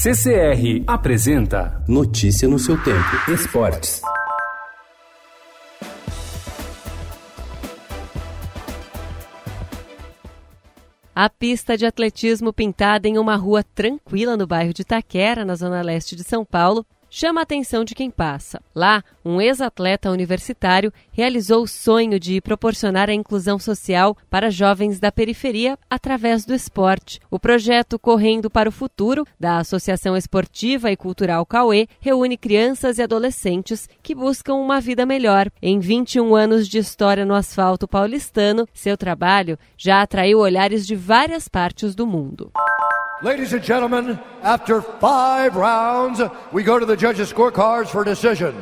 CCR apresenta Notícia no seu tempo. Esportes. A pista de atletismo pintada em uma rua tranquila no bairro de Taquera, na zona leste de São Paulo, chama a atenção de quem passa. Lá, um ex-atleta universitário realizou o sonho de proporcionar a inclusão social para jovens da periferia através do esporte. O projeto Correndo para o Futuro, da Associação Esportiva e Cultural Cauê, reúne crianças e adolescentes que buscam uma vida melhor. Em 21 anos de história no asfalto paulistano, seu trabalho já atraiu olhares de várias partes do mundo. Ladies and gentlemen, after five rounds, we go to the judges' scorecards for decision.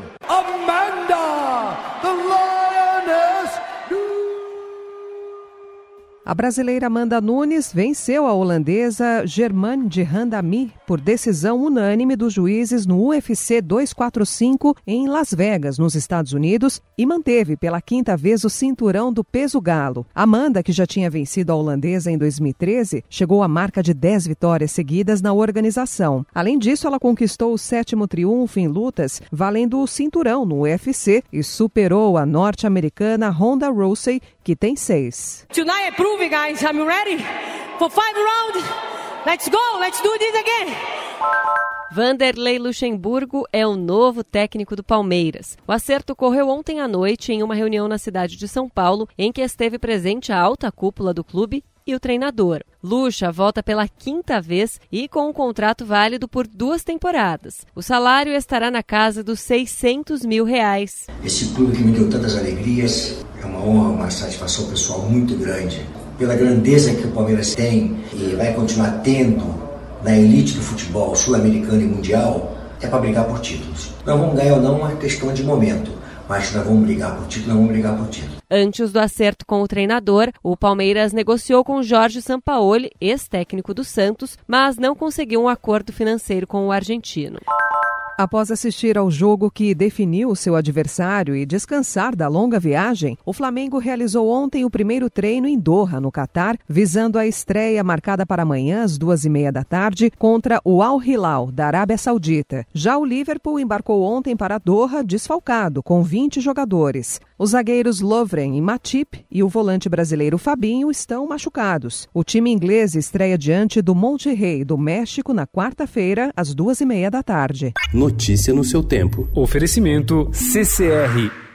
A brasileira Amanda Nunes venceu a holandesa Germaine de Randami por decisão unânime dos juízes no UFC 245 em Las Vegas, nos Estados Unidos, e manteve pela quinta vez o cinturão do peso galo. Amanda, que já tinha vencido a holandesa em 2013, chegou à marca de 10 vitórias seguidas na organização. Além disso, ela conquistou o sétimo triunfo em lutas, valendo o cinturão no UFC e superou a norte-americana Ronda Rousey, que tem seis. Tonight movie, guys. Are you ready? For five rounds? Let's go. Let's do this again. Vanderlei Luxemburgo é o novo técnico do Palmeiras. O acerto ocorreu ontem à noite em uma reunião na cidade de São Paulo, em que esteve presente a alta cúpula do clube e o treinador. Lucha volta pela quinta vez e com um contrato válido por duas temporadas. O salário estará na casa dos 600 mil reais. Esse clube que me deu tantas alegrias, é uma honra, uma satisfação pessoal muito grande pela grandeza que o Palmeiras tem e vai continuar tendo na elite do futebol sul-americano e mundial, é para brigar por títulos. Não vamos ganhar ou não, é questão de momento. Mas nós vamos brigar por título, nós vamos brigar por título. Antes do acerto com o treinador, o Palmeiras negociou com Jorge Sampaoli, ex-técnico do Santos, mas não conseguiu um acordo financeiro com o argentino. Após assistir ao jogo que definiu seu adversário e descansar da longa viagem, o Flamengo realizou ontem o primeiro treino em Doha, no Catar, visando a estreia marcada para amanhã às duas e meia da tarde contra o Al Hilal, da Arábia Saudita. Já o Liverpool embarcou ontem para Doha desfalcado, com 20 jogadores. Os zagueiros Lovren e Matip e o volante brasileiro Fabinho estão machucados. O time inglês estreia diante do Monte Rei, do México, na quarta-feira, às duas e meia da tarde. Notícia no seu tempo. Oferecimento CCR